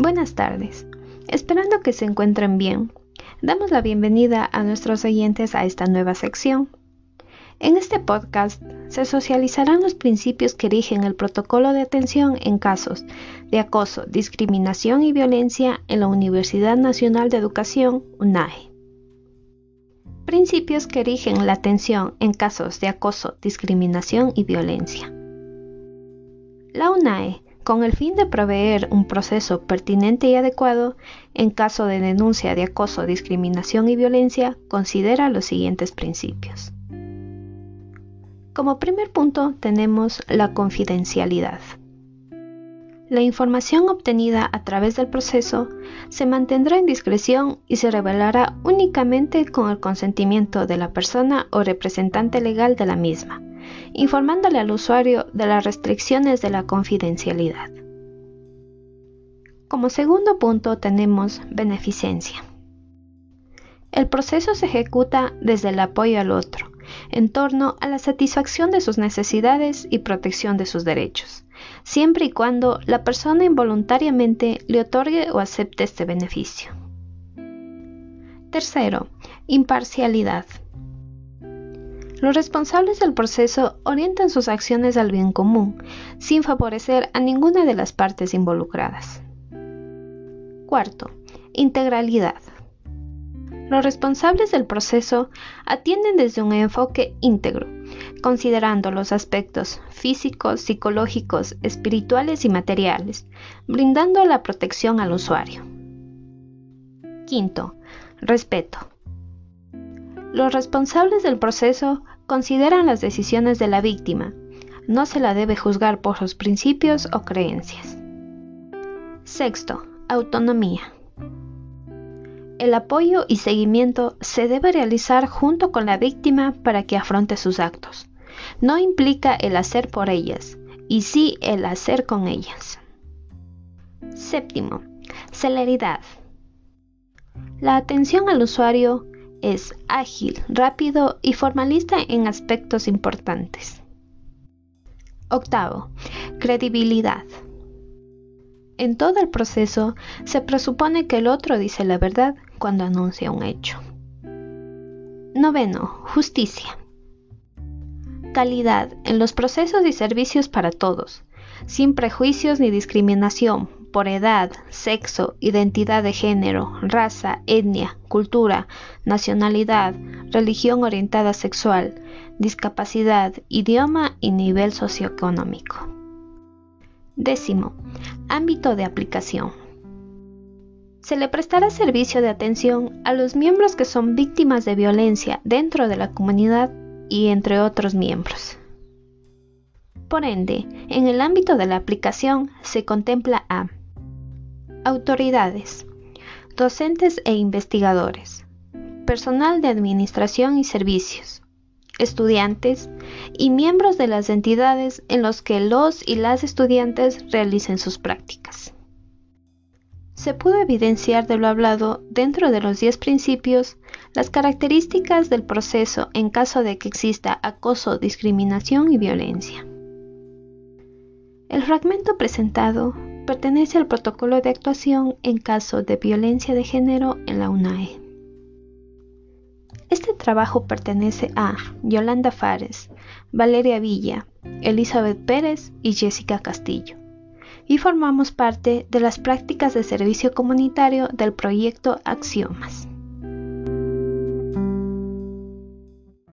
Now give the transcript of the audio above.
Buenas tardes. Esperando que se encuentren bien, damos la bienvenida a nuestros oyentes a esta nueva sección. En este podcast se socializarán los principios que rigen el protocolo de atención en casos de acoso, discriminación y violencia en la Universidad Nacional de Educación, UNAE. Principios que rigen la atención en casos de acoso, discriminación y violencia. La UNAE con el fin de proveer un proceso pertinente y adecuado, en caso de denuncia de acoso, discriminación y violencia, considera los siguientes principios. Como primer punto tenemos la confidencialidad. La información obtenida a través del proceso se mantendrá en discreción y se revelará únicamente con el consentimiento de la persona o representante legal de la misma informándole al usuario de las restricciones de la confidencialidad. Como segundo punto tenemos beneficencia. El proceso se ejecuta desde el apoyo al otro, en torno a la satisfacción de sus necesidades y protección de sus derechos, siempre y cuando la persona involuntariamente le otorgue o acepte este beneficio. Tercero, imparcialidad. Los responsables del proceso orientan sus acciones al bien común, sin favorecer a ninguna de las partes involucradas. Cuarto, integralidad. Los responsables del proceso atienden desde un enfoque íntegro, considerando los aspectos físicos, psicológicos, espirituales y materiales, brindando la protección al usuario. Quinto, respeto. Los responsables del proceso consideran las decisiones de la víctima. No se la debe juzgar por sus principios o creencias. Sexto, autonomía. El apoyo y seguimiento se debe realizar junto con la víctima para que afronte sus actos. No implica el hacer por ellas, y sí el hacer con ellas. Séptimo, celeridad. La atención al usuario es ágil, rápido y formalista en aspectos importantes. Octavo, credibilidad. En todo el proceso se presupone que el otro dice la verdad cuando anuncia un hecho. Noveno, justicia. Calidad en los procesos y servicios para todos, sin prejuicios ni discriminación, por edad, sexo, identidad de género, raza, etnia, cultura, nacionalidad, religión orientada sexual, discapacidad, idioma y nivel socioeconómico. Décimo, ámbito de aplicación. Se le prestará servicio de atención a los miembros que son víctimas de violencia dentro de la comunidad y entre otros miembros. Por ende, en el ámbito de la aplicación se contempla a Autoridades, docentes e investigadores, personal de administración y servicios, estudiantes y miembros de las entidades en los que los y las estudiantes realicen sus prácticas. Se pudo evidenciar de lo hablado dentro de los 10 principios las características del proceso en caso de que exista acoso, discriminación y violencia. El fragmento presentado pertenece al protocolo de actuación en caso de violencia de género en la UNAE. Este trabajo pertenece a Yolanda Fares, Valeria Villa, Elizabeth Pérez y Jessica Castillo, y formamos parte de las prácticas de servicio comunitario del proyecto Axiomas.